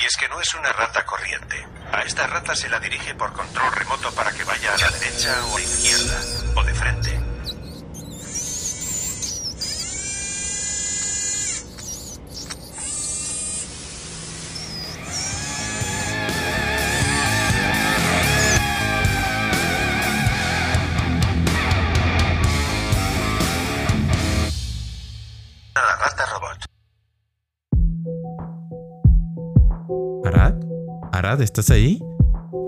Y es que no es una rata corriente. A esta rata se la dirige por control remoto para que vaya a la derecha o a la izquierda, o de frente. Arad, Arad, ¿estás ahí?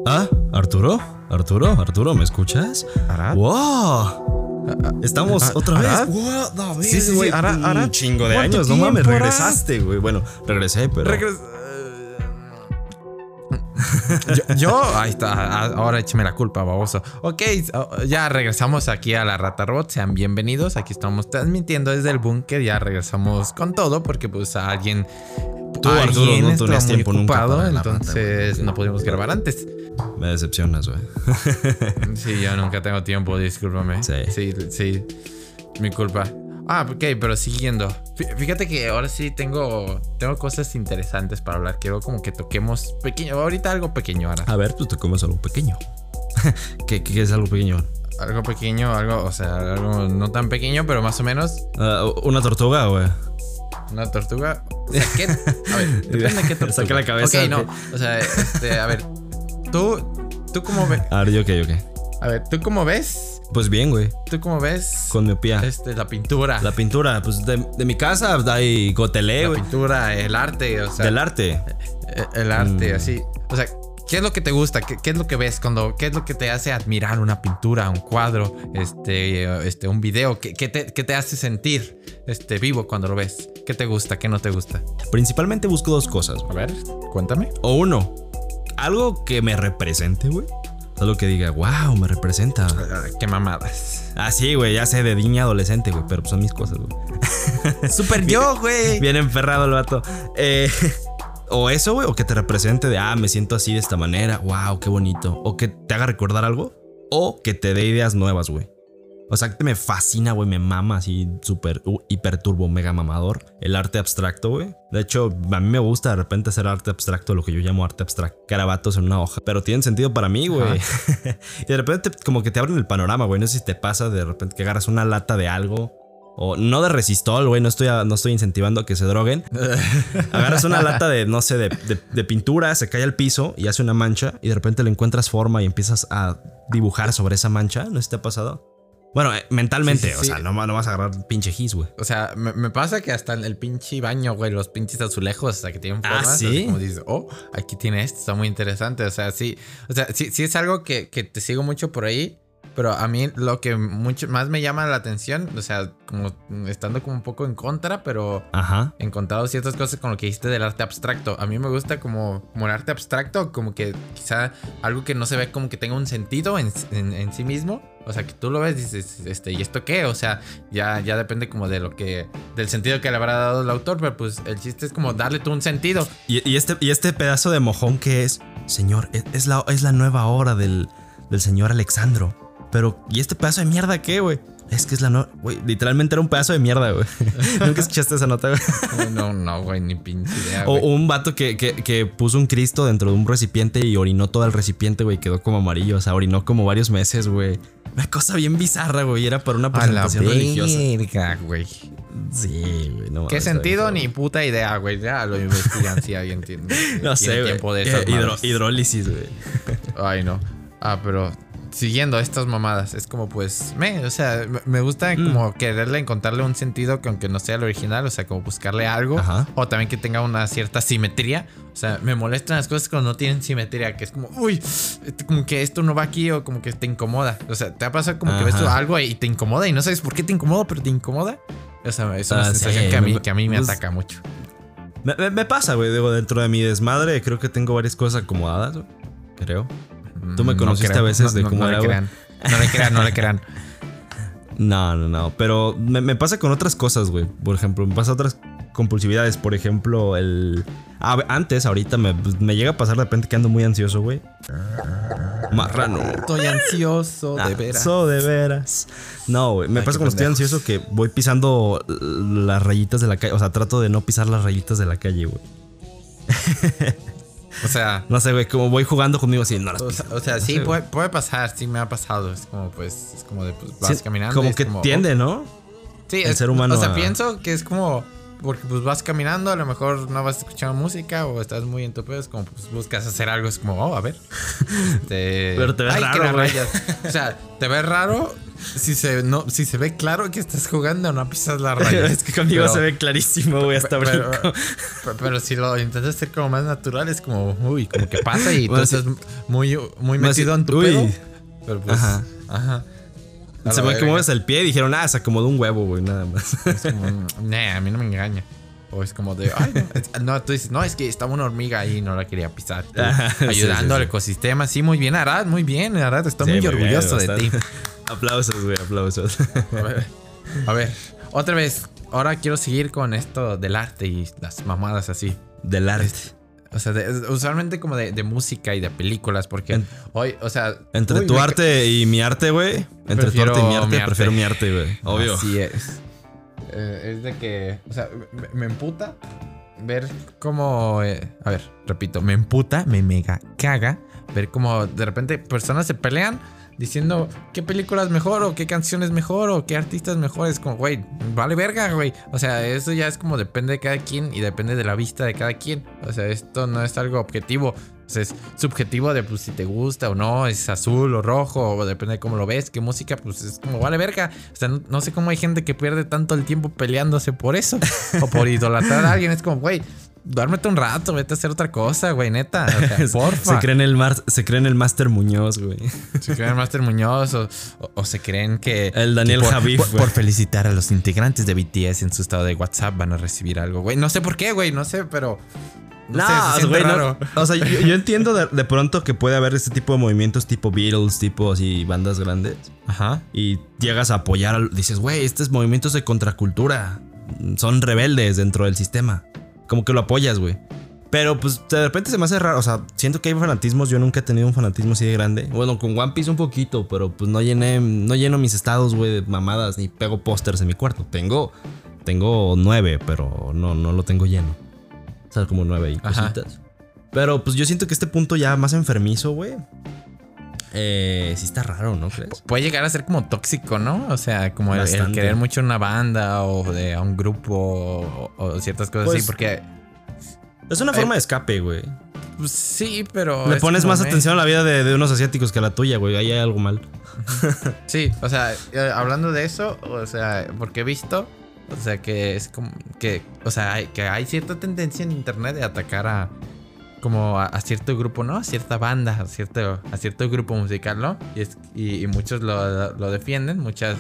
Ah, Arturo, Arturo, Arturo, ¿me escuchas? Arad. ¡Wow! Estamos Ah, otra vez. Arad. Sí, sí, sí, güey, Arad, un Arad. chingo de ¿Cuánto años, no mames, Arad? regresaste, güey. Bueno, regresé, pero. Regres- yo, yo- ahí está, ahora écheme la culpa, baboso. Ok, ya regresamos aquí a la Rata Robot. Sean bienvenidos. Aquí estamos transmitiendo desde el búnker. Ya regresamos con todo porque pues a alguien. Tú, Arturo, no tenías tiempo nunca ocupado, rata, entonces no pudimos grabar antes. Me decepcionas, güey. Sí, yo nunca tengo tiempo, discúlpame. Sí. Sí, sí. Mi culpa. Ah, ok, pero siguiendo. Fí- Fíjate que ahora sí tengo, tengo cosas interesantes para hablar. Quiero como que toquemos pequeño. Ahorita algo pequeño ahora. A ver, pues comes algo pequeño. ¿Qué, qué es algo pequeño? Algo pequeño, algo, o sea, algo no tan pequeño, pero más o menos. Ah, ¿Una tortuga, güey? Una tortuga. O sea, ¿qué? A ver, depende de qué tortuga. Saca la cabeza, Ok, no. ok. O sea, este, a ver. Tú, tú cómo ves. A ver, yo qué, yo qué. A ver, tú cómo ves. Pues bien, güey. Tú cómo ves. Con miopía. Este, la pintura. La pintura, pues de, de mi casa hay gotelé, la güey. pintura, el arte, o sea. Del arte. Eh, El arte, Mm. así. O sea, ¿qué es lo que te gusta? ¿Qué, qué es lo que ves cuando, qué es lo que te hace admirar una pintura, un cuadro, este, este, un video? ¿Qué, qué te, qué te hace sentir, este, vivo cuando lo ves? ¿Qué te gusta? ¿Qué no te gusta? Principalmente busco dos cosas. A ver, cuéntame. O uno, algo que me represente, güey. Algo que diga, wow, me representa. Ah, Qué mamadas. Ah, sí, güey, ya sé, de niña adolescente, güey, pero son mis cosas, güey. Super yo, güey. Bien enferrado el vato. Eh, o eso, güey, o que te represente de, ah, me siento así de esta manera, wow, qué bonito. O que te haga recordar algo, o que te dé ideas nuevas, güey. O sea, que me fascina, güey, me mama así súper, uh, hiper turbo, mega mamador. El arte abstracto, güey. De hecho, a mí me gusta de repente hacer arte abstracto, lo que yo llamo arte abstracto. Carabatos en una hoja. Pero tienen sentido para mí, güey. y de repente como que te abren el panorama, güey. No sé si te pasa de repente que agarras una lata de algo. O no de resistol, güey. No estoy, no estoy incentivando a que se droguen. Agarras una lata de, no sé, de, de- de pintura, se cae al piso y hace una mancha. Y de repente le encuentras forma y empiezas a dibujar sobre esa mancha. ¿No sé si te ha pasado? Bueno, eh, mentalmente, Sí, sí, o sea, no, vas a agarrar pinche gis, güey. O sea, me, me pasa que hasta en el pinche baño, güey, los pinches azulejos, sea, que tienen Ah, formas. como dices, oh, aquí tiene esto, está muy interesante. O sea, sí, o sea, sí, sí es algo que, que te sigo mucho por ahí. Pero a mí lo que mucho más me llama la atención, o sea, como estando como un poco en contra, pero Ajá. encontrado ciertas cosas con lo que dijiste del arte abstracto. A mí me gusta como, como el arte abstracto, como que quizá algo que no se ve como que tenga un sentido en, en- en sí mismo. O sea, que tú lo ves y dices, este, ¿y esto qué? O sea, ya, ya depende como de lo que, del sentido que le habrá dado el autor, pero pues el chiste es como darle tú un sentido. Y, y este, y este pedazo de mojón que es, señor, es, es la, es la nueva obra del, del señor Alexandro. Pero, ¿y este pedazo de mierda qué, güey? Es que es la nueva. Güey, literalmente era un pedazo de mierda, güey. Nunca escuchaste esa nota, güey. No, no, güey, ni pinche idea. O güey. o un vato que, que- que puso un Cristo dentro de un recipiente y orinó todo el recipiente, güey. Quedó como amarillo. O sea, orinó como varios meses, güey. Una cosa bien bizarra, güey. Era para una A la presentación religiosa. verga, güey. Sí, güey. No ¿Qué sentido? Ni puta idea, güey. Ya lo investigan si alguien tiene, No sé, güey. Eh, hidro- hidrólisis, güey. Ay, no. Ah, pero siguiendo estas mamadas, es como pues, me, o sea, me- gusta Mm. como quererle encontrarle un sentido que aunque no sea el original, o sea, como buscarle algo, Ajá. o también que tenga una cierta simetría. O sea, me molestan las cosas cuando no tienen simetría, que es como, uy, este, como que esto no va aquí o como que te incomoda. O sea, te ha pasado como que ves algo y te incomoda y no sabes por qué te incomoda, pero te incomoda. O sea, es una Ah, sensación sí, que, a mí, me- que a mí me pues- ataca mucho. Me, me- pasa, güey. Digo, dentro de mi desmadre, creo que tengo varias cosas acomodadas. Creo. Tú me Mm, conociste creo. a veces de No- cómo no era, le crean. No le crean, no le crean. No, no, no. Pero me, me pasa con otras cosas, güey. Por ejemplo, me pasa otras compulsividades. Por ejemplo, el. ah, antes, ahorita me, me llega a pasar de repente que ando muy ansioso, güey. Marrano. Estoy ansioso, de veras. Ansioso, de veras. No, güey. Me Ay, pasa cuando estoy ansioso que voy pisando las rayitas de la calle. O sea, trato de no pisar las rayitas de la calle, güey. O sea, No sé, güey, como voy jugando conmigo así, no las o sea, o sea, sí, sé, puede, puede pasar, sí me ha pasado. Es como, pues, es como de, pues, vas Sí, caminando. Como que como, tiende, ¿no? Sí, el es- ser humano O sea, a- pienso que es como. Porque pues vas caminando, a lo mejor no vas escuchando música o estás muy en tu pedo, es como pues buscas hacer algo, es como, oh, a ver. Este, Pero te ves ay, raro. O sea, te ves raro si se, no, si se ve claro que estás jugando, no pisas las rayas. es que conmigo Pero- se ve clarísimo, güey, hasta pero, pero- pero si lo intentas hacer como más natural, es como, uy, como que pasa y Bueno, tú estás muy, muy metido si- en tu uy. pedo. Pero pues, Ajá. ajá. Se ve que mueves el pie y dijeron, ah, se acomodó un huevo, güey, nada más. Es como, nah, a mí no me engaña. O es como de, ay, no, Es- no, tú dices, no, es que estaba una hormiga ahí y no la quería pisar. Tú, Ajá, sí, ayudando sí, al ecosistema. Sí, muy bien, Arad, muy bien, Arad. Estoy muy, bien, orgulloso de ti. aplausos, güey, aplausos. A ver, a ver, otra vez. Ahora quiero seguir con esto del arte y las mamadas así. Del arte. O sea, de- usualmente como de, de música y de películas, porque En- hoy, o sea... Entre uy, tu arte y mi arte, güey. Entre tu arte y mi arte, mi arte. prefiero mi arte, güey. Obvio. Así es. Eh, es de que, o sea, me, me emputa ver cómo, eh, a ver, repito, me emputa, me mega caga ver cómo de repente personas se pelean diciendo qué película es mejor o qué canción es mejor o qué artista es mejor. Es como, güey, vale verga, güey. O sea, eso ya es como depende de cada quien y depende de la vista de cada quien. O sea, esto no es algo objetivo. O sea, es subjetivo de pues si te gusta o no, es azul o rojo, o depende de cómo lo ves, qué música, pues es como vale verga. O sea, no, no sé cómo hay gente que pierde tanto el tiempo peleándose por eso o por idolatrar a alguien. Es como, güey, duérmete un rato, vete a hacer otra cosa, güey, neta. O sea, porfa. Se creen el mar, se creen el Master Muñoz, güey. Se creen Master Muñoz o, o- o se creen que. El Daniel que por, Javif, por- por felicitar a los integrantes de BTS en su estado de WhatsApp van a recibir algo, güey. No sé por qué, güey, no sé, pero. No, sé, se siente güey, no. raro. O sea, yo, yo entiendo de, de pronto que puede haber este tipo de movimientos tipo Beatles, tipo así bandas grandes. Ajá. Y llegas a apoyar, al- dices, güey, estos movimientos de contracultura son rebeldes dentro del sistema. Como que lo apoyas, güey. Pero pues de repente se me hace raro, o sea, siento que hay fanatismos, yo nunca he tenido un fanatismo así de grande. Bueno, con One Piece un poquito, pero pues no llené, no lleno mis estados, güey, de mamadas, ni pego pósters en mi cuarto. Tengo, tengo nueve, pero no, no lo tengo lleno. O sea, como nueve y Ajá. cositas. Pero pues yo siento que este punto ya más enfermizo, güey. Eh, sí está raro, ¿no crees? Puede llegar a ser como tóxico, ¿no? O sea, como el, querer mucho una banda o de a un grupo o, o ciertas cosas Pues, así, porque. Es una forma de escape, güey. pues, sí, pero. Le es pones más me- atención a la vida de, de unos asiáticos que a la tuya, güey. Ahí hay algo mal. Sí, o sea, eh, hablando de eso, o sea, porque he visto, o sea, que es como que, o sea, hay, que hay cierta tendencia en internet de atacar a como a, cierto grupo, ¿no? A cierta banda, a cierto, a cierto grupo musical, ¿no? Y, es, y, y muchos lo, lo defienden, muchas,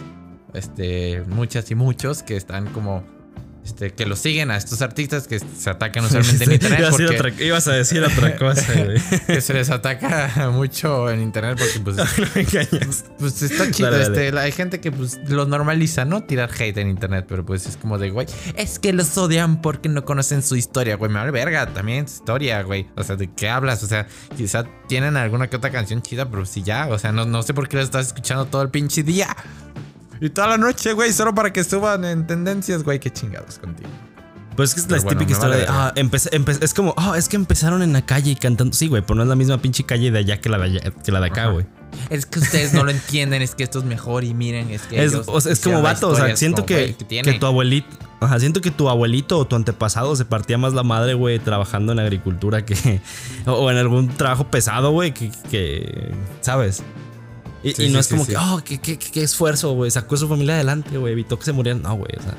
este, muchas y muchos que están como, este, que lo siguen a estos artistas que se atacan usualmente en internet. ibas, a decir porque- otra, ibas a decir otra cosa, güey. que se les ataca mucho en internet porque pues no engañas. pues está chido, Dale, este, la- hay gente que pues lo normaliza, ¿no? Tirar hate en internet, pero pues es como de, güey, es que los odian porque no conocen su historia, güey, me vale verga, también su historia, güey. O sea, ¿de qué hablas? O sea, quizá tienen alguna que otra canción chida, pero si ya, o sea, no, no sé por qué lo estás escuchando todo el pinche día. Y toda la noche, güey, solo para que suban en tendencias, güey, qué chingados contigo. Pues es que es la bueno, típica historia vale de, ah, empecé- es como, ah, es que empezaron en la calle y cantando. Sí, güey, pero no es la misma pinche calle de allá que la de, allá- que la de acá, güey. Es que ustedes no lo entienden, es que esto es mejor y miren, es que Es, ellos o sea, es como vato, o sea, siento como, que, güey, ¿qué que tu abuelito, ajá, siento que tu abuelito o tu antepasado se partía más la madre, güey, trabajando en agricultura que, o, o en algún trabajo pesado, güey, que, que, ¿sabes? Y, Sí, y no sí, es como sí, que, oh, qué, qué- qué esfuerzo, güey, sacó a su familia adelante, güey, evitó que se murieran. No, güey, o sea,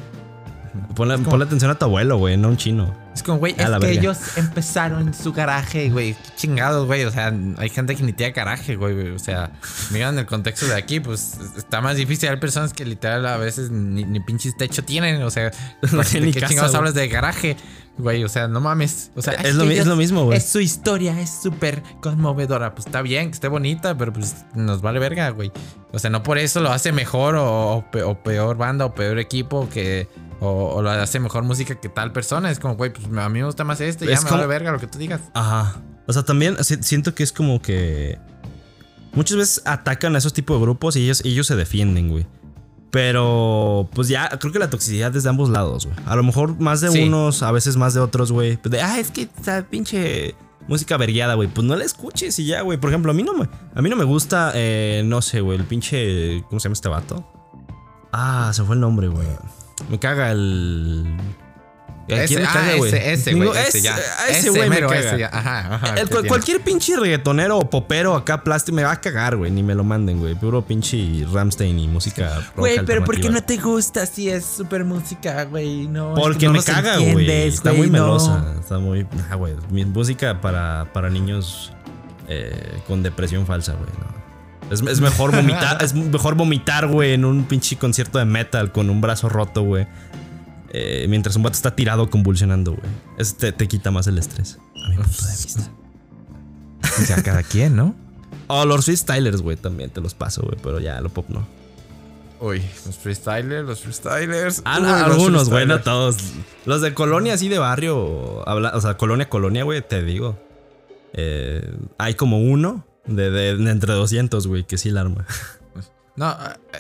ponle, ponle atención a tu abuelo, güey, no a un chino. Es como, güey, es que verga. ellos empezaron en su garaje, güey. Qué chingados, güey. O sea, hay gente que ni tiene garaje, güey. O sea, miran el contexto de aquí, pues está más difícil. Hay personas que literal a veces ni, ni pinches techo tienen. O sea, No ¿de tienen ni qué casa, chingados güey. hablas de garaje? Güey, o sea, no mames. O sea, Es lo es mismo, güey. Es su historia, es súper conmovedora. Pues está bien, que esté bonita, pero pues nos vale verga, güey. O sea, no por eso lo hace mejor o peor banda o peor equipo que. O, o lo hace mejor música que tal persona. Es como, güey, pues a mí me gusta más este. Ya Es me como- vale verga lo que tú digas. Ajá. O sea, también si- siento que es como que. Muchas veces atacan a esos tipos de grupos y ellos, ellos se defienden, güey. Pero, pues ya, creo que la toxicidad es de ambos lados, güey. A lo mejor más de Sí. unos, a veces más de otros, güey. De, ah, es que está pinche música vergueada, güey, pues no la escuches y ya, güey. Por ejemplo, a mí no me, a mí no me gusta, eh, no sé, güey, el pinche, ¿cómo se llama este vato? Ah, se fue el nombre, güey. Me caga el... ¿A quién me ah, caga, ese, ese, güey, ese ya. ese güey me caga. ese ya. Ajá, ajá. Cualquier pinche reggaetonero o popero acá plástico me va a cagar, güey. Ni me lo manden, güey. Puro pinche Ramstein y música rock Güey, pero ¿por qué no te gusta si es súper música, güey? No, es Porque que no me caga, güey. Está muy no. melosa. Está muy. Ah, güey. Música para, para niños eh, con depresión falsa, güey. no. Es, es mejor vomitar. es mejor vomitar, güey, en un pinche concierto de metal con un brazo roto, güey. Eh, mientras un vato está tirado convulsionando, güey. Eso te, te quita más el estrés. A mi punto de vista. O sea, cada quien, ¿no? Oh, los freestylers, güey, también te los paso, güey. Pero ya, lo pop no. Uy, los freestylers, los freestylers. Ah, Uy, algunos, güey, no todos. Los de colonia así de barrio, habla- o sea, colonia, colonia, güey, te digo. Eh, hay como uno de, de- de entre 200, güey, que sí la arma. No,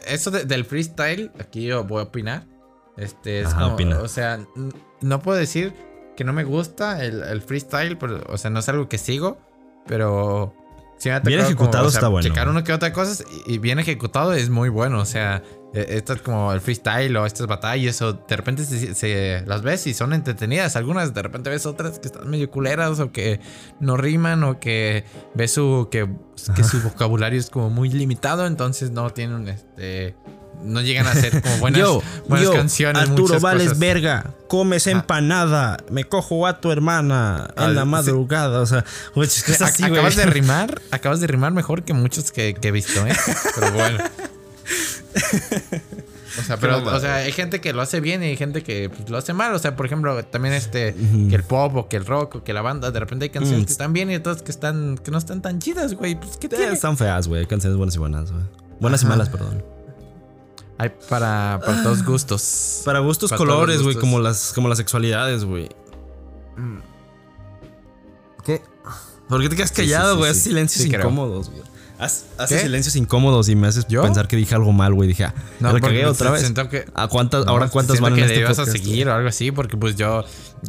eso de- del freestyle, aquí yo voy a opinar. Este es Ajá, como, opina. o sea, no puedo decir que no me gusta el, el freestyle, pero, o sea, no es algo que sigo, pero sí me Bien ejecutado como, o sea, está bueno. Checar uno que otra cosas y, bien ejecutado es muy bueno, o sea, eh, esto es como el freestyle o estas batallas o de repente se, se- las ves y son entretenidas, algunas de repente ves otras que están medio culeras o que no riman o que ves su que, que su vocabulario es como muy limitado, entonces no tienen este no llegan a ser como buenas, yo, buenas yo, canciones. Arturo muchas Vales cosas. verga, comes Ah. empanada, me cojo a tu hermana Ah, en la sí. madrugada, o sea, Ac- así, acabas de rimar, acabas de rimar mejor que muchos que, que he visto, ¿eh? Pero bueno. O sea, pero, o sea, hay gente que lo hace bien y hay gente que pues, lo hace mal. O sea, por ejemplo, también este, que el pop o que el rock o que la banda, de repente hay canciones Mm. que están bien y otras que están, que no están tan chidas, güey. Pues, ¿qué Eh? Están feas, güey, hay canciones buenas y buenas, güey. Buenas y malas, perdón. Hay para, para todos gustos. Para gustos Para los colores, güey, gustos. como las, como las sexualidades, güey. ¿Qué? ¿Por qué te quedas Sí, sí, callado, sí, güey? sí. Silencios Sí, creo. incómodos, güey. Haz- Haces silencios incómodos y me haces ¿Yo? pensar que dije algo mal, güey. Dije, ah, No, ¿ya la cagué otra vez. que- ¿A cuántas, No, ahora cuántas van en que este le ibas a seguir o algo así, porque pues yo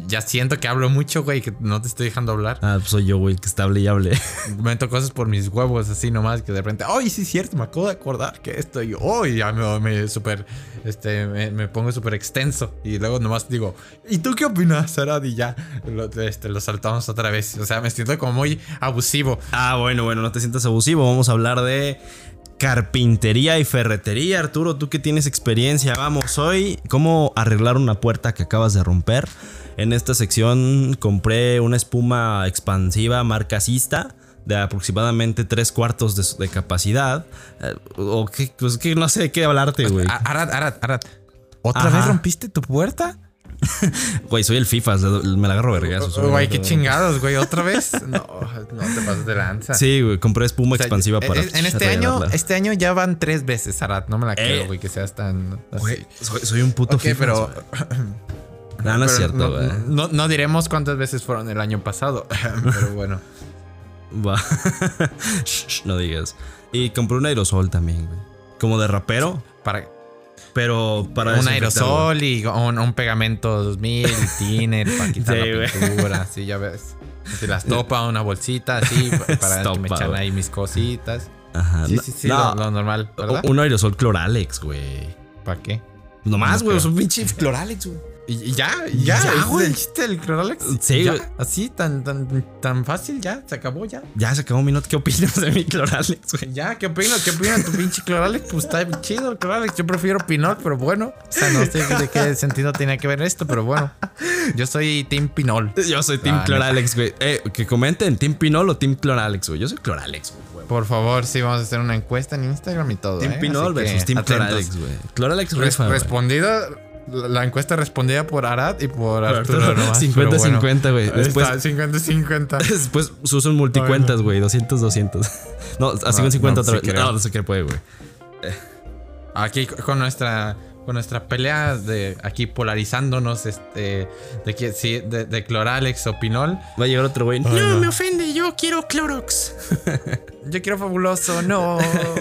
ya siento que hablo mucho, güey, que no te estoy dejando hablar. Ah, pues soy yo, güey, que está hable y hable. Meto cosas por mis huevos así nomás que de repente, ¡ay, sí es cierto! Me acabo de acordar que esto y hoy ya me, me súper, este, me, me pongo súper extenso y luego nomás digo, ¿y tú qué opinas, Arad? Y ya lo, este, lo saltamos otra vez. O sea, me siento como muy abusivo. Ah, bueno, bueno, no te sientas abusivo. Vamos a hablar de carpintería y ferretería. Arturo, tú que tienes experiencia, vamos hoy. ¿Cómo arreglar una puerta que acabas de romper? En esta sección compré una espuma expansiva marca Sista de aproximadamente tres cuartos de, de capacidad. Eh, o que, pues que no sé de qué hablarte, güey. A- Arad, Arad, Arad. ¿Otra Ajá. vez rompiste tu puerta? Güey, soy el FIFA, me la agarro vergazos. Güey, qué chingados, güey. ¿Otra vez? No, no te pases de lanza. Sí, güey, compré espuma O sea, expansiva en- para. En este año, este año ya van tres veces, Arad. No me la creo, Eh. güey, que seas tan. Güey, soy, soy un puto Ok, FIFA. pero. No, no es cierto, güey. no, no diremos cuántas veces fueron el año pasado. pero bueno. Va. No digas. Y compré un aerosol también, güey. Como de rapero, Para pero para un aerosol y un, un pegamento 2000, y tiner para quitar Sí, la pintura. Así ya ves. Si las topa, una bolsita así pa- para que me echan ahí mis cositas. Ajá. Sí, no- sí, sí, no, lo, lo normal, ¿verdad? un aerosol Cloralex, güey. ¿Para qué? Nomás, No güey. Es creo. un pinche Cloralex, güey. Y, y ya, y ya, Ya, güey. el Cloralex. Sí, Ya. Así, tan, tan, tan fácil, ya, se acabó ya. Ya se acabó un minuto. ¿Qué opinas de mi Cloralex, güey? Ya, ¿qué opinas? ¿Qué opinas tu pinche Cloralex? Pues está chido el Cloralex. Yo prefiero Pinol, pero bueno. O sea, no sé de qué sentido tiene que ver esto, pero bueno. Yo soy Team Pinol. Yo soy Team Ah, Cloralex, güey. Eh, que comenten, ¿Team Pinol o Team Cloralex, güey? Yo soy Cloralex, güey. Por favor, sí, vamos a hacer una encuesta en Instagram y todo. Team ¿eh? Pinol versus Team atentos. Cloralex, güey. Cloralex Res- rifa, güey. respondida, la la encuesta respondida por Arad y por Arturo. Arturo, nomás, 50-50, pero bueno. güey. Ahí Después- está, 50-50. Después usan multicuentas, güey. 200, 200. No, así No, con 50 no, otra sí vez. creo. No, no sé qué puede, güey. Aquí con nuestra con nuestra pelea de aquí polarizándonos este de que sí de, de Cloralex o Pinol. Va a llegar otro güey. No. me ofende, yo quiero Clorox. Yo quiero fabuloso, no.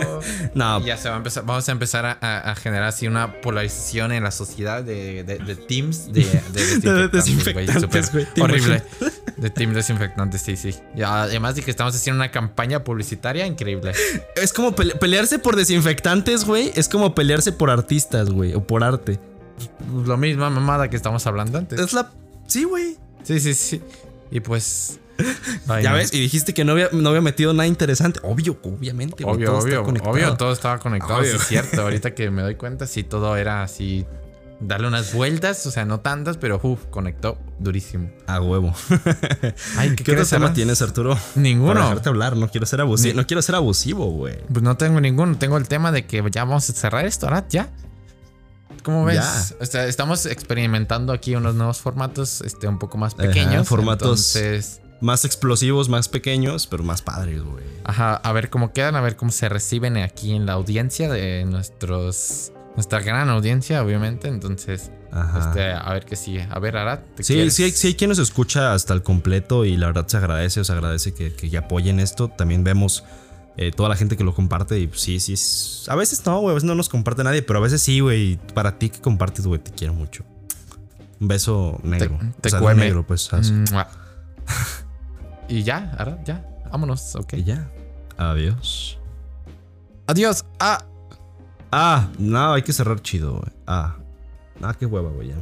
No, Y ya se va a empezar, vamos a empezar a, a- a generar así una polarización en la sociedad de, de, de teams de, de desinfectantes, güey, desinfectantes, súper güey. ¿Te Horrible. De Team Desinfectante, sí, sí. Y además de que estamos haciendo una campaña publicitaria increíble. Es como pele- pelearse por desinfectantes, güey. Es como pelearse por artistas, güey. O por arte. Lo misma mamada que estamos hablando antes. Es la. Sí, güey. Sí, sí, sí. Y pues. ay, Ya no. ves, y dijiste que no había, no había metido nada interesante. Obvio, obviamente. Obvio, todo obvio, obvio, todo estaba conectado, Obvio. sí es cierto. Ahorita que me doy cuenta, sí, todo era así. Darle unas vueltas, o sea, no tantas, pero uff, conectó durísimo. A huevo. Ay, ¿qué, ¿Qué, otro tema tienes, Arturo? Ninguno. Para dejarte hablar, no quiero ser abusivo. Ni- No quiero ser abusivo, güey. Pues no tengo ninguno. Tengo el tema de que ya vamos a cerrar esto, ¿verdad? Ya. ¿Cómo ves? Ya. O sea, estamos experimentando aquí unos nuevos formatos, este, un poco más Ajá, pequeños. formatos- Entonces, Más explosivos, más pequeños, pero más padres, güey. ajá, a ver cómo quedan, a ver cómo se reciben aquí en la audiencia de nuestros, nuestra gran audiencia, obviamente. Entonces, este, a ver qué sigue. A ver, Arad, ¿te Sí, quieres? sí, hay- sí hay quien nos escucha hasta el completo y la verdad se agradece, os agradece que, que apoyen esto. También vemos eh, toda la gente que lo comparte y sí, sí. A veces no, güey, a veces no nos comparte nadie, pero a veces sí, güey. Para ti que compartes, güey, te quiero mucho. Un beso negro. te o sea, negro, pues. Mua. y ya, Arad, ya. Vámonos, ok. Y ya. Adiós. Adiós. Ah. Ah, no, hay que cerrar chido, güey. Ah. Ah, qué hueva, güey.